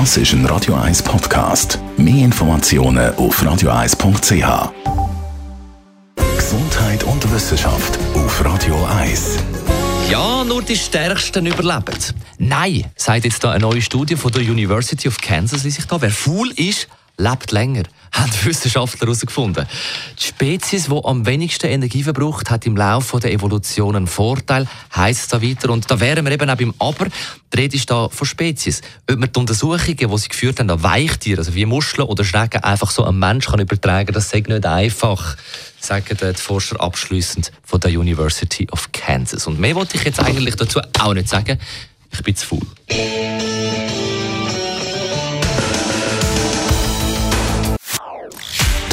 Das ist ein Radio 1 Podcast. Mehr Informationen auf radio1.ch. Gesundheit und Wissenschaft auf Radio 1. Ja, nur die Stärksten überleben. Nein, sagt jetzt da eine neue Studie von der University of Kansas, wie sich da, wer faul ist, lebt länger, haben Wissenschaftler herausgefunden. Die Spezies, die am wenigsten Energie verbraucht, hat im Laufe der Evolution einen Vorteil, heisst es da weiter. Und da wären wir eben auch beim Aber. Die Rede ist da von Spezies. Ob man die Untersuchungen, die sie geführt haben, an Weichtiere, also wie Muscheln oder Schnecken, einfach so einem Mensch kann übertragen das sei nicht einfach, sagen die Forscher abschließend von der University of Kansas. Und mehr wollte ich jetzt eigentlich dazu auch nicht sagen. Ich bin zu faul.